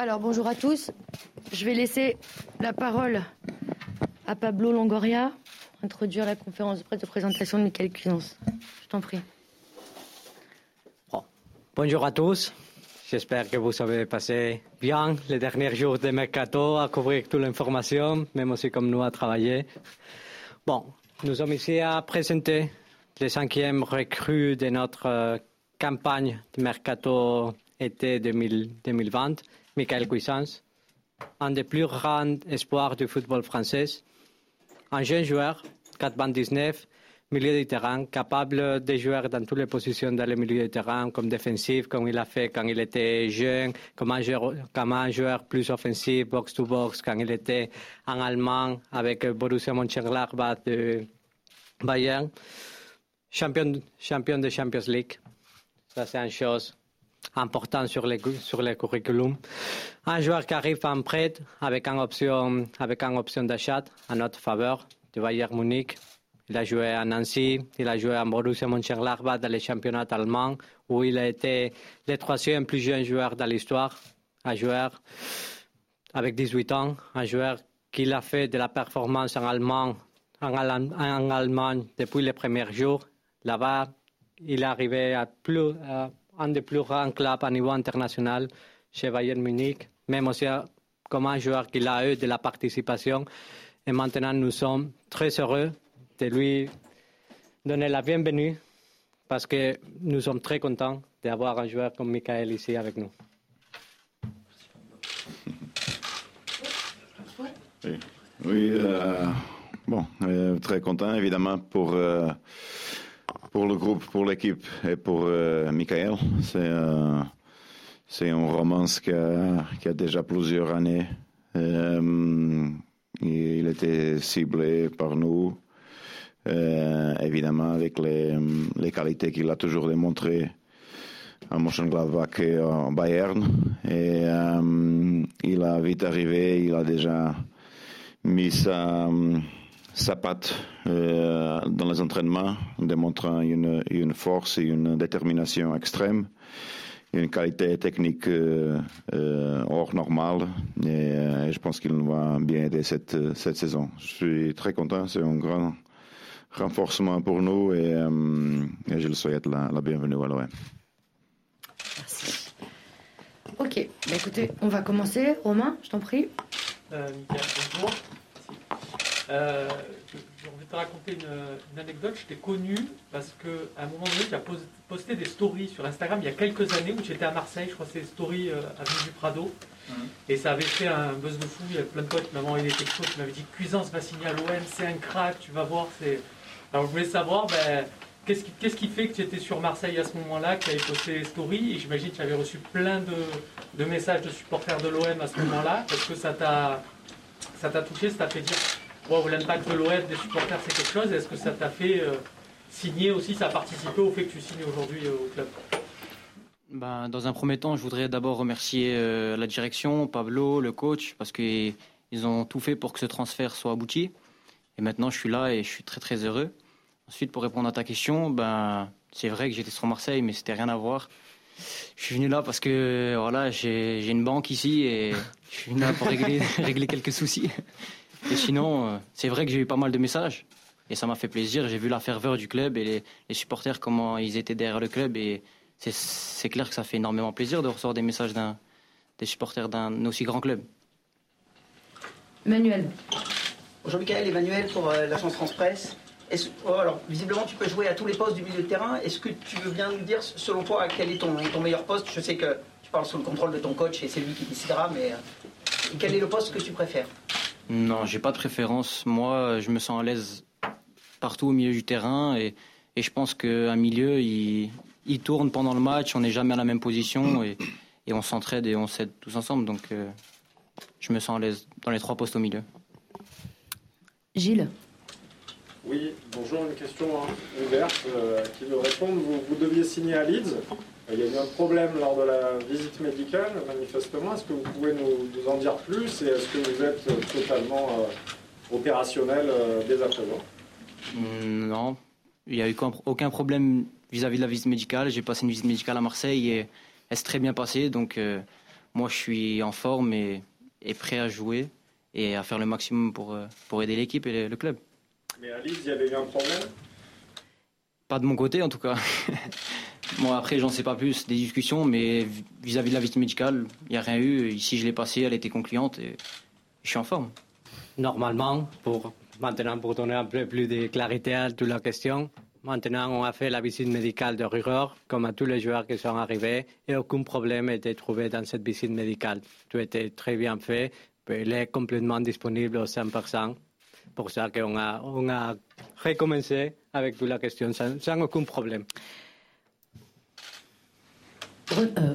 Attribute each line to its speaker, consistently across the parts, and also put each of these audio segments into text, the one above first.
Speaker 1: Alors bonjour à tous. Je vais laisser la parole à Pablo Longoria pour introduire la conférence de presse de présentation de Michael Cuisance. Je t'en prie.
Speaker 2: Bonjour à tous. J'espère que vous avez passé bien les derniers jours de Mercato à couvrir toute l'information, même aussi comme nous à travailler. Bon, nous sommes ici à présenter les cinquièmes recrues de notre euh, campagne de Mercato été 2020, Michael Cuisance, un des plus grands espoirs du football français, un jeune joueur, 4,19 milieu de terrain, capable de jouer dans toutes les positions dans le milieu de terrain, comme défensif, comme il a fait quand il était jeune, comme un joueur, comme un joueur plus offensif, box-to-box, quand il était en Allemagne avec Borussia Mönchengladbach de Bayern. Champion, champion de Champions League. Ça, c'est une chose importante sur les, sur les curriculum. Un joueur qui arrive en prêt avec une option, avec option d'achat à notre faveur de Bayern Munich il a joué à Nancy, il a joué à Borussia Mönchengladbach dans les championnats allemands, où il a été le troisième plus jeune joueur de l'histoire, un joueur avec 18 ans, un joueur qui a fait de la performance en Allemagne, en, Allemagne depuis les premiers jours. Là-bas, il est arrivé à, plus, un des plus grands clubs à niveau international chez Bayern Munich, même aussi comme un joueur qui a eu de la participation. Et maintenant, nous sommes très heureux de lui donner la bienvenue parce que nous sommes très contents d'avoir un joueur comme Michael ici avec nous.
Speaker 3: Oui, euh, bon, euh, très content évidemment pour, euh, pour le groupe, pour l'équipe et pour Michael. C'est c'est une romance qui a, qui a, déjà plusieurs années. il était ciblé par nous euh, évidemment avec les, les qualités qu'il a toujours démontrées à Mönchengladbach et en Bayern. Et euh, il a vite arrivé, il a déjà mis sa, sa patte euh, dans les entraînements, démontrant une, une force et une détermination extrême une qualité technique hors normale et, je pense qu'il nous va bien aider cette, cette saison. Je suis très content, c'est un grand renforcement pour nous et, euh, et je le souhaite la, la bienvenue à l'OM.
Speaker 1: Merci. Ok, bah écoutez, on va commencer. Romain, je t'en prie.
Speaker 4: Euh, bonjour. Euh, je, vais te raconter une, anecdote. Je t'ai connu parce qu'à un moment donné, tu as posté des stories sur Instagram il y a quelques années où j'étais à Marseille. Je crois que c'est des stories euh, Avenue du Prado. Et ça avait fait un buzz de fou. Il y a plein de potes qui m'avaient envoyé des textos qui m'avaient dit Cuisance va signer à l'OM, c'est un crack, tu vas voir, c'est alors je voulais savoir, ben, qu'est-ce qui, qu'est-ce qui, fait que tu étais sur Marseille à ce moment-là, que tu avais posté les stories, et j'imagine que tu avais reçu plein de, messages de supporters de l'OM à ce moment-là. Est-ce que ça t'a, ça t'a touché, ça t'a fait dire, wow, l'impact de l'OM, des supporters, c'est quelque chose Est-ce que ça t'a fait euh, signer aussi, ça a participé au fait que tu signes aujourd'hui euh, au club?
Speaker 5: Ben, dans un premier temps, je voudrais d'abord remercier euh, la direction, Pablo, le coach, parce qu'ils ont tout fait pour que ce transfert soit abouti. Et maintenant, je suis là et je suis très très heureux. Ensuite, pour répondre à ta question, ben, c'est vrai que j'étais sur Marseille, mais c'était rien à voir. Je suis venu là parce que voilà, j'ai une banque ici et je suis venu là pour régler quelques soucis. Et sinon, euh, c'est vrai que j'ai eu pas mal de messages et ça m'a fait plaisir. J'ai vu la ferveur du club et les, les, supporters, comment ils étaient derrière le club. Et c'est clair que ça fait énormément plaisir de recevoir des messages des supporters d'un aussi grand club.
Speaker 1: Manuel.
Speaker 6: Bonjour Michael, Emmanuel pour euh, l'agence France Presse. Oh, alors, visiblement, tu peux jouer à tous les postes du milieu de terrain. Est-ce que tu veux bien nous dire, selon toi, quel est ton, ton meilleur poste? Je sais que tu parles sous le contrôle de ton coach et c'est lui qui décidera, mais euh, quel est le poste que tu préfères?
Speaker 5: Non, j'ai pas de préférence. Moi, je me sens à l'aise partout au milieu du terrain et, et je pense qu'un milieu, il, il, tourne pendant le match, on n'est jamais à la même position et, et on s'entraide et on s'aide tous ensemble. Donc, euh, je me sens à l'aise dans les trois postes au milieu.
Speaker 1: Gilles
Speaker 7: Oui, bonjour, une question hein, ouverte euh, qui veut répondre. Vous, deviez signer à Leeds. Il y a eu un problème lors de la visite médicale, manifestement. Est-ce que vous pouvez nous, en dire plus et est-ce que vous êtes totalement euh, opérationnel euh, dès à présent?
Speaker 5: Mm, Non, il n'y a eu aucun problème vis-à-vis de la visite médicale. J'ai passé une visite médicale à Marseille et elle s'est très bien passée. Donc, moi, je suis en forme et, prêt à jouer et à faire le maximum pour, pour aider l'équipe et le, club.
Speaker 7: Mais à Leeds, il y avait eu un problème?
Speaker 5: Pas de mon côté, en tout cas. Moi, après, j'en sais pas plus des discussions, mais vis-à-vis de la visite médicale, il n'y a rien eu. Ici, je l'ai passée, elle était concluante et je suis en forme.
Speaker 2: Normalement, pour maintenant, pour donner un peu plus de clarité à toute la question, maintenant, on a fait la visite médicale de rigueur, comme à tous les joueurs qui sont arrivés, et aucun problème été trouvé dans cette visite médicale. Tout était très bien fait, il est complètement disponible au 100%. Pour ça qu'on a, on a recommencé avec toute la question sans aucun problème.
Speaker 1: Euh,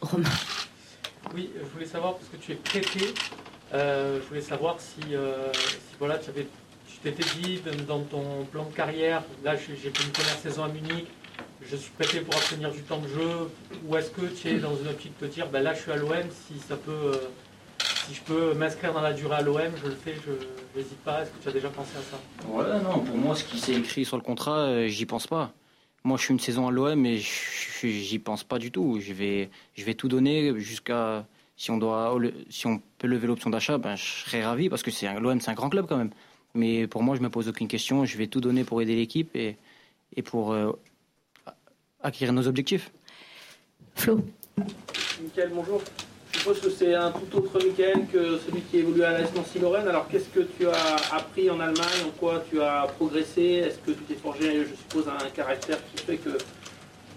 Speaker 1: Romain.
Speaker 4: Oui, je voulais savoir, parce que tu es prêté, euh, je voulais savoir si, euh, voilà, tu, t'étais dit dans ton plan de carrière, là j'ai fait une première saison à Munich, je suis prêté pour obtenir du temps de jeu, ou est-ce que tu es dans une optique de te dire, ben là je suis à l'OM, si ça peut, si je peux m'inscrire dans la durée à l'OM, je le fais, je n'hésite pas. Est-ce que tu as déjà pensé à ça?
Speaker 5: Ouais, non, pour moi, ce qui s'est écrit sur le contrat, j'y pense pas. Moi, je suis une saison à l'OM et j'y pense pas du tout. Je vais, je vais tout donner jusqu'à si on doit, si on peut lever l'option d'achat, ben je serais ravi parce que c'est l'OM, c'est un grand club quand même. Mais pour moi, je me pose aucune question. Je vais tout donner pour aider l'équipe et, et pour euh, acquérir nos objectifs.
Speaker 1: Flo.
Speaker 8: Michael, bonjour. Suppose que c'est un tout autre Michael que celui qui évolue à l'AS Nancy-Lorraine. Alors, qu'est-ce que tu as appris en Allemagne? En quoi tu as progressé? Est-ce que tu t'es forgé, je suppose, un caractère qui fait que,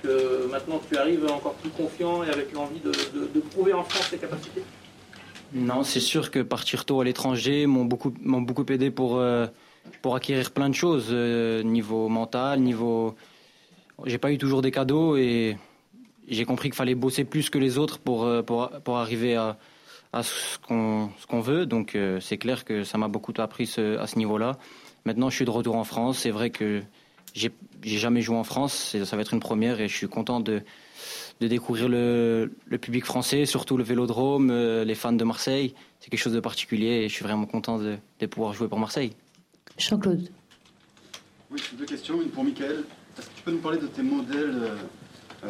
Speaker 8: que maintenant tu arrives encore plus confiant et avec l'envie de, prouver en France tes capacités?
Speaker 5: Non, c'est sûr que partir tôt à l'étranger m'ont beaucoup, beaucoup aidé pour, euh, pour acquérir plein de choses, euh, niveau mental, niveau. J'ai pas eu toujours des cadeaux et j'ai compris qu'il fallait bosser plus que les autres pour, euh, pour, pour arriver à, à ce qu'on veut. Donc euh, c'est clair que ça m'a beaucoup appris ce, à ce niveau-là. Maintenant, je suis de retour en France. C'est vrai que j'ai jamais joué en France. Ça va être une première et je suis content de, de découvrir le, le, public français, surtout le Vélodrome, euh, les fans de Marseille. C'est quelque chose de particulier et je suis vraiment content de, de pouvoir jouer pour Marseille.
Speaker 1: Jean-Claude.
Speaker 9: Oui, deux questions. Une pour Mickaël. Est-ce que tu peux nous parler de tes modèles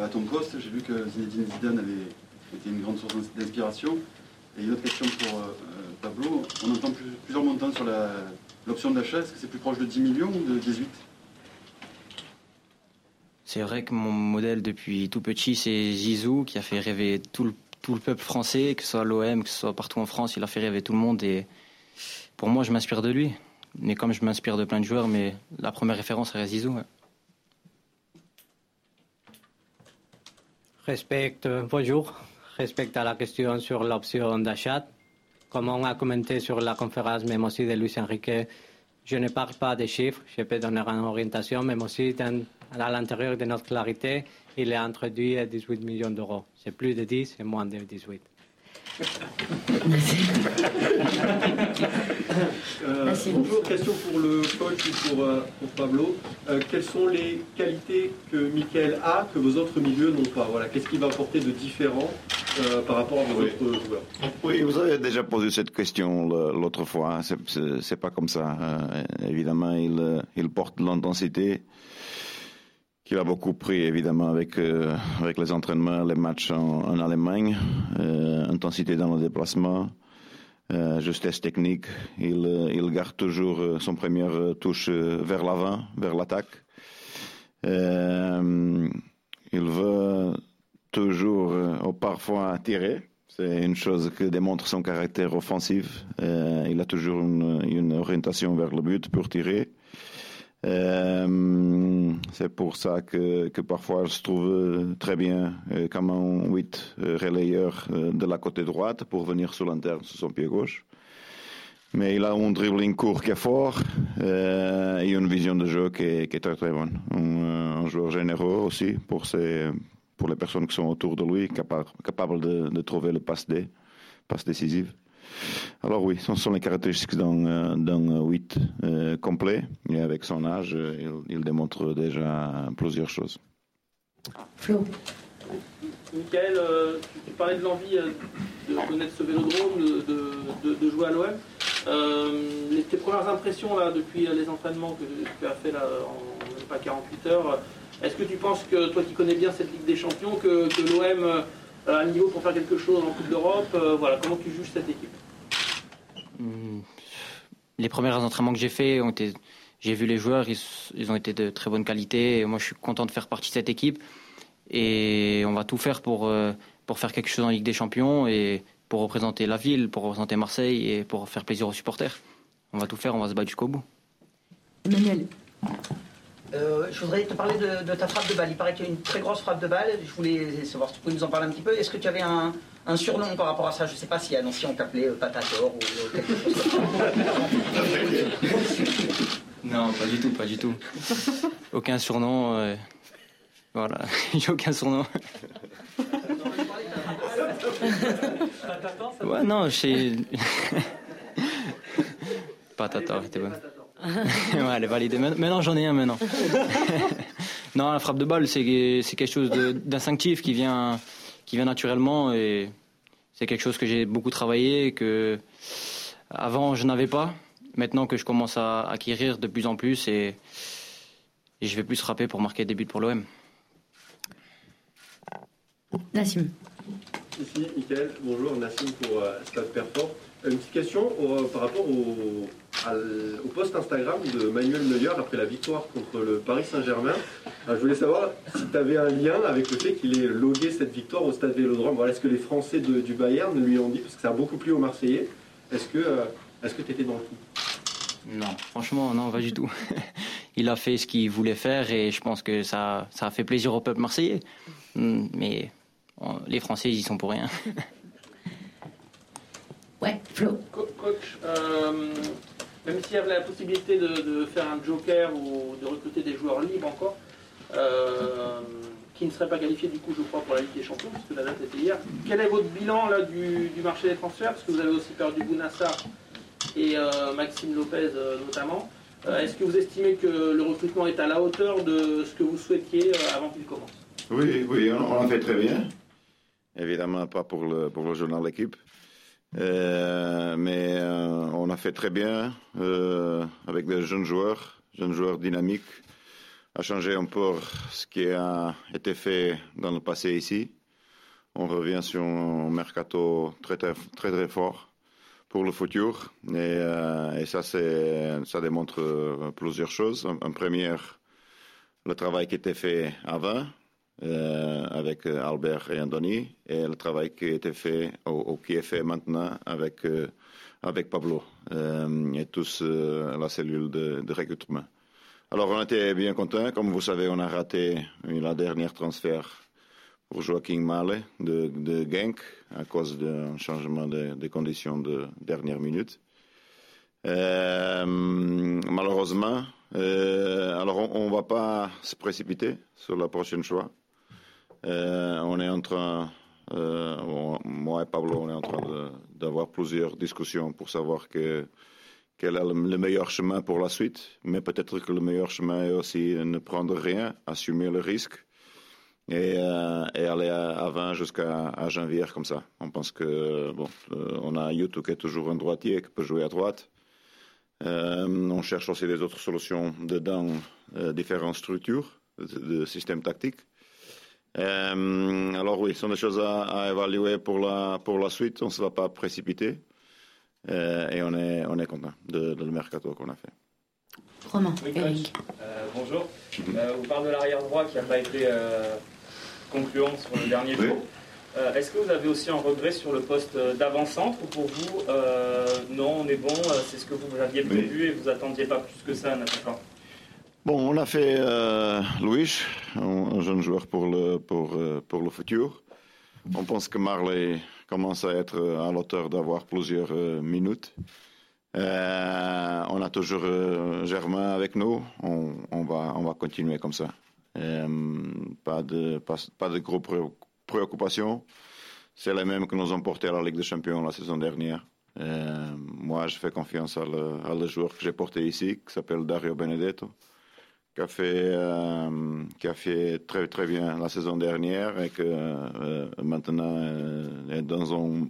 Speaker 9: à ton poste. J'ai vu que Zinedine Zidane avait été une grande source d'inspiration. Et une autre question pour euh, Pablo. On entend plusieurs montants sur l'option d'achat. Est-ce que c'est plus proche de 10 millions ou de 18
Speaker 5: C'est vrai que mon modèle depuis tout petit, c'est Zizou, qui a fait rêver tout le, tout le peuple français, que ce soit l'OM, que ce soit partout en France. Il a fait rêver tout le monde. Et pour moi, je m'inspire de lui. Mais comme je m'inspire de plein de joueurs, mais la première référence reste Zizou.
Speaker 2: Respecte, bonjour. Respecte à la question sur l'option d'achat. Comme on a commenté sur la conférence, même aussi de Luis Enrique, je ne parle pas des chiffres, je peux donner une orientation, même aussi à l'intérieur de notre clarité, il est 10 et 18 millions d'euros. C'est plus de 10 et moins de 18.
Speaker 10: Euh, bonjour, question pour le coach ou pour, euh, Pablo. Euh, quelles sont les qualités que Michael a que vos autres milieux n'ont pas? Voilà, Qu'est-ce qu'il va apporter de différent par rapport à vos autres joueurs?
Speaker 3: Oui, vous avez déjà posé cette question l'autre fois. C'est pas comme ça. évidemment, il, il porte l'intensité qu'il a beaucoup pris évidemment avec, euh, avec les entraînements, les matchs en, Allemagne, euh, intensité dans le déplacement, euh, justesse technique. Il, il garde toujours son première touche vers l'avant, vers l'attaque. il veut toujours ou parfois tirer. C'est une chose qui démontre son caractère offensif. il a toujours une orientation vers le but pour tirer. Euh, c'est pour ça que, que, parfois je trouve très bien euh, comme un 8 euh, relayeur de la côté droite pour venir sur l'interne sur son pied gauche. Mais il a un dribbling court qui est fort et une vision de jeu qui est, très très bonne. Un, joueur généreux aussi pour, les personnes qui sont autour de lui, capable, de, trouver le passe, D, passe décisive. Alors oui, ce sont les caractéristiques d'un 8 euh, complet. Et avec son âge, il, démontre déjà plusieurs choses.
Speaker 1: Flo.
Speaker 8: Michael, euh, tu, parlais de l'envie euh, de connaître ce vélodrome, de, jouer à l'OM. tes premières impressions là, depuis les entraînements que tu as fait là, en pas 48 heures, est-ce que tu penses que toi qui connais bien cette Ligue des Champions, que, que l'OM à un niveau pour faire quelque chose en Coupe d'Europe Voilà, comment tu juges cette équipe?
Speaker 5: Les premiers entraînements que j'ai faits ont été j'ai vu les joueurs, ils, ont été de très bonne qualité. Et moi, je suis content de faire partie de cette équipe. Et on va tout faire pour, euh, pour faire quelque chose en Ligue des Champions et pour représenter la ville, pour représenter Marseille et pour faire plaisir aux supporters. On va tout faire, on va se battre jusqu'au bout.
Speaker 1: Emmanuel.
Speaker 6: Euh, je voudrais te parler de, ta frappe de balle. Il paraît qu'il y a une très grosse frappe de balle. Je voulais savoir si tu pouvais nous en parler un petit peu. Est-ce que tu avais un, surnom par rapport à ça Je ne sais pas si à Nancy on t'appelait euh, Patator ou quelque chose.
Speaker 5: Non, pas du tout, pas du tout. Aucun surnom. Euh, voilà, j'ai aucun surnom. ouais, non, c'est. Patator, c'était bon. ouais, elle est validée. Maintenant, j'en ai un maintenant. non, la frappe de balle, c'est quelque chose d'instinctif qui vient, qui vient naturellement et c'est quelque chose que j'ai beaucoup travaillé que avant je n'avais pas maintenant que je commence à acquérir de plus en plus et, je vais plus frapper pour marquer des buts pour l'OM.
Speaker 1: Nassim.
Speaker 10: Ici, Michael. Bonjour, Nassim pour euh, Stade Perform. Une petite question euh, par rapport au, post Instagram de Manuel Neuer après la victoire contre le Paris Saint-Germain. je voulais savoir si tu avais un lien avec le fait qu'il ait logué cette victoire au Stade Vélodrome. Est-ce que les Français du Bayern lui ont dit, parce que ça a beaucoup plu aux Marseillais, est-ce que euh, que tu étais dans le coup?
Speaker 5: Non, franchement, non, pas du tout. il a fait ce qu'il voulait faire et je pense que ça, ça a fait plaisir au peuple marseillais. Hmm, mais les Français, ils y sont pour rien.
Speaker 1: ouais, Flo.
Speaker 8: coach, euh, même s'il y avait la possibilité de, faire un joker ou de recruter des joueurs libres encore, euh, qui ne seraient pas qualifiés du coup, je crois, pour la Ligue des Champions, puisque la date était hier. Quel est votre bilan là du, du marché des transferts? Parce que vous avez aussi perdu Bounassar et euh, Maxime Lopez euh, notamment. Euh, est-ce que vous estimez que le recrutement est à la hauteur de ce que vous souhaitiez avant qu'il commence?
Speaker 3: Oui, oui, on, l'a fait très bien. Évidemment, pas pour le, pour le journal d'équipe. mais on a fait très bien avec des jeunes joueurs, jeunes joueurs dynamiques, à changer un peu ce qui a été fait dans le passé ici. On revient sur un mercato très très, très, fort pour le futur. Et, euh, et ça, ça démontre euh, plusieurs choses. En, première, le travail qui était fait avant euh, avec Albert et Andoni et le travail qui était fait ou, qui est fait maintenant avec, avec Pablo et tous la cellule de, recrutement. Alors on était bien contents. Comme vous savez, on a raté la dernière transfert pour Joaquin Male de, de Genk à cause d'un changement de, conditions de dernière minute. Euh, malheureusement, euh, alors on ne va pas se précipiter sur la prochaine choix. Euh, on est en train, moi et Pablo, on est en train d'avoir plusieurs discussions pour savoir que, quel est le meilleur chemin pour la suite. Mais peut-être que le meilleur chemin est aussi ne prendre rien, assumer le risque et, euh, aller à, 20 jusqu'à janvier comme ça. On pense que bon, euh, on a YouTube qui est toujours un droitier qui peut jouer à droite. Euh, on cherche aussi des autres solutions dedans différentes structures de, systèmes tactiques. Alors oui, ce sont des choses à, évaluer pour la pour la suite. On ne se va pas précipiter et on est on est content de, de le mercato qu'on a fait.
Speaker 1: Romain,
Speaker 11: bonjour. vous parlez de l'arrière droit qui n'a pas été concluant sur le dernier jour. Euh, est-ce que vous avez aussi un regret sur le poste d'avant-centre ou pour vous, euh, non, on est bon, euh, c'est ce que vous aviez prévu et vous attendiez pas plus que ça un attaquant
Speaker 3: Bon, on a fait Louis, un, jeune joueur pour le, pour, pour le futur. On pense que Marley commence à être à l'auteur d'avoir plusieurs minutes. on a toujours Germain avec nous. On, va, on va continuer comme ça. Euh, pas, de, pas, pas de gros préoccupations. C'est les mêmes que nous ont porté à la Ligue des Champions la saison dernière. Euh, moi, je fais confiance à le, à le joueur que j'ai porté ici, qui s'appelle Dario Benedetto, qui a fait, euh, fait très très bien la saison dernière et que euh, maintenant euh, est dans un,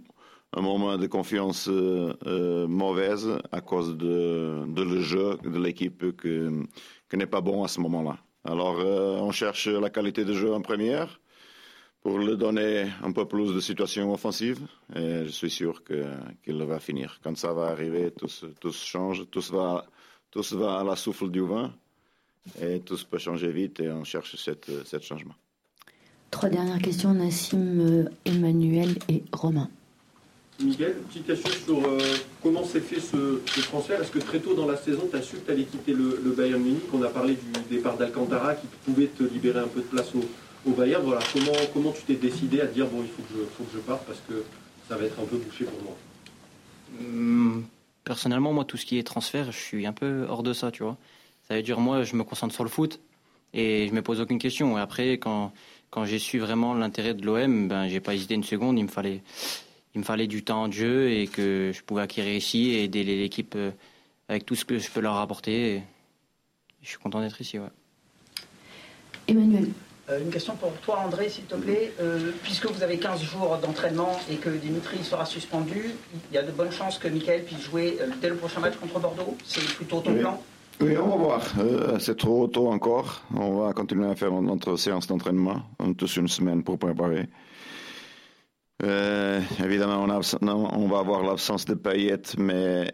Speaker 3: moment de confiance mauvaise à cause de, le jeu de l'équipe qui n'est pas bon à ce moment-là. Alors, on cherche la qualité de jeu en première pour le donner un peu plus de situation offensive. Et je suis sûr qu'il va finir. Quand ça va arriver, tout, tout change, tout va, tout va à la souffle du vent et tout peut changer vite et on cherche ce changement.
Speaker 1: Trois dernières questions, Nassim, euh, Emmanuel et Romain.
Speaker 10: Miguel, petite question sur euh, comment s'est fait ce, transfert? Est-ce que très tôt dans la saison, tu as su que tu allais quitter le, Bayern Munich? On a parlé du départ d'Alcantara qui pouvait te libérer un peu de place au, Bayern. Voilà, comment, comment tu t'es décidé à dire bon, il faut que, je, faut que je parte parce que ça va être un peu bouché pour moi?
Speaker 5: Hum, Personnellement, moi, tout ce qui est transfert, je suis un peu hors de ça, tu vois. Ça veut dire, moi, je me concentre sur le foot et je me pose aucune question. Et après, quand, quand j'ai su vraiment l'intérêt de l'OM, ben, j'ai pas hésité une seconde. Il me fallait il me fallait du temps de jeu et que je pouvais acquérir ici et aider l'équipe euh, avec tout ce que je peux leur apporter. je suis content d'être ici. Ouais.
Speaker 1: Emmanuel.
Speaker 6: Euh, une question pour toi, André, s'il te plaît. Euh, puisque vous avez 15 jours d'entraînement et que Dimitri sera suspendu, il y a de bonnes chances que Michael puisse jouer dès le prochain match contre Bordeaux? C'est plutôt ton plan?
Speaker 3: Oui, on va voir. c'est trop tôt encore. On va continuer à faire notre séance d'entraînement. Tous une semaine pour préparer. Euh, évidemment, on, va avoir l'absence de Payet, mais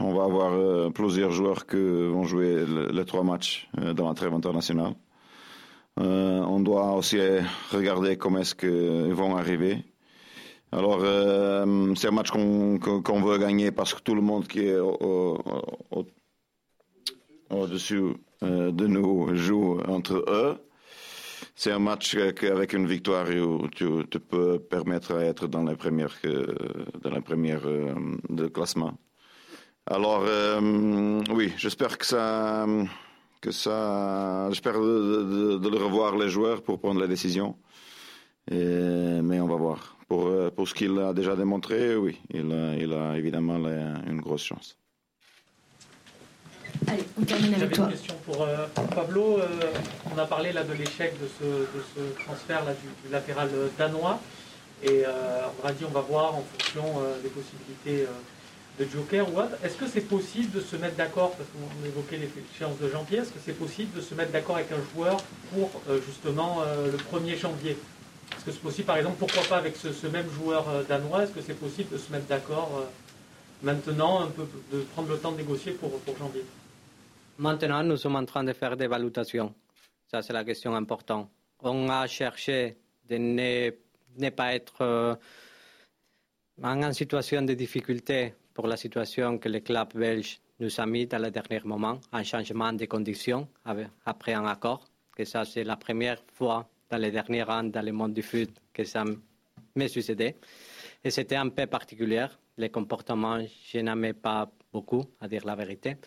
Speaker 3: on va avoir euh, plusieurs joueurs qui vont jouer les trois matchs euh, dans la trêve internationale. on doit aussi regarder comment est-ce qu'ils vont arriver. Alors, c'est un match qu'on veut gagner parce que tout le monde qui est au-dessus de nous joue entre eux c'est un match qu'avec une victoire, tu, tu, peux permettre d'être dans les premières, euh, dans les premières euh, de classement. Alors, euh, oui, j'espère que ça, que ça, j'espère de, le revoir les joueurs pour prendre la décision. mais on va voir. Pour, pour ce qu'il a déjà démontré, oui, il a évidemment une grosse chance.
Speaker 1: Allez, on termine avec toi.
Speaker 4: une question pour, euh, Pablo. Euh, on a parlé là de l'échec de ce, de ce transfert là, du, latéral danois. Et euh, on a dit on va voir en fonction des possibilités de Joker ou autre. Est-ce que c'est possible de se mettre d'accord, parce qu'on évoquait l'échéance de janvier, est-ce que c'est possible de se mettre d'accord avec un joueur pour justement le 1er janvier? Est-ce que c'est possible, par exemple, pourquoi pas avec ce, même joueur danois, est-ce que c'est possible de se mettre d'accord maintenant, un peu, de prendre le temps de négocier pour, pour janvier
Speaker 2: Maintenant, nous sommes en train de faire des valutations. Ça, c'est la question importante. On a cherché de ne, pas être euh, en situation de difficulté pour la situation que le club belge nous a mis dans le dernier moment, un changement de conditions après un accord. Que ça, c'est la première fois dans les derniers ans dans le monde du foot que ça m'est succédé. Et c'était un peu particulier. Les comportements, je n'aimais pas beaucoup, à dire la vérité.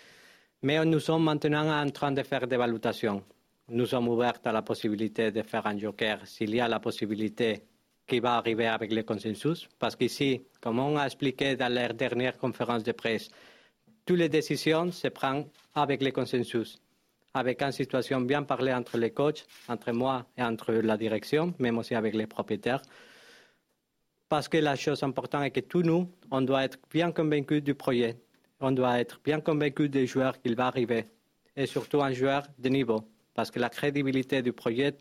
Speaker 2: Mais nous sommes maintenant en train de faire des valutations. Nous sommes ouverts à la possibilité de faire un joker s'il y a la possibilité qui va arriver avec le consensus. Parce qu'ici, comme on a expliqué dans la dernière conférence de presse, toutes les décisions se prennent avec le consensus, avec une situation bien parlée entre les coachs, entre moi et entre la direction, même aussi avec les propriétaires. Parce que la chose importante est que tous nous, on doit être bien convaincus du projet. On doit être bien convaincu des joueurs qu'il va arriver, et surtout un joueur de niveau, parce que la crédibilité du projet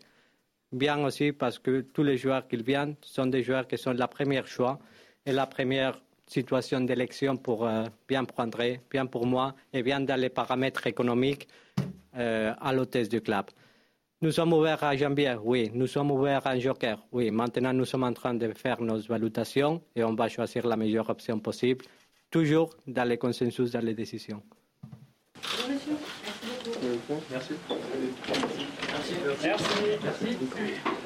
Speaker 2: vient aussi parce que tous les joueurs qui viennent sont des joueurs qui sont la première choix et la première situation d'élection pour euh, bien prendre, bien pour moi, et bien dans les paramètres économiques euh, à l'hôtesse du club. Nous sommes ouverts à janvier, oui. Nous sommes ouverts à un joker, oui. Maintenant, nous sommes en train de faire nos valutations et on va choisir la meilleure option possible toujours dans le consensus, dans les décisions.
Speaker 4: Merci. Merci. Merci. Merci.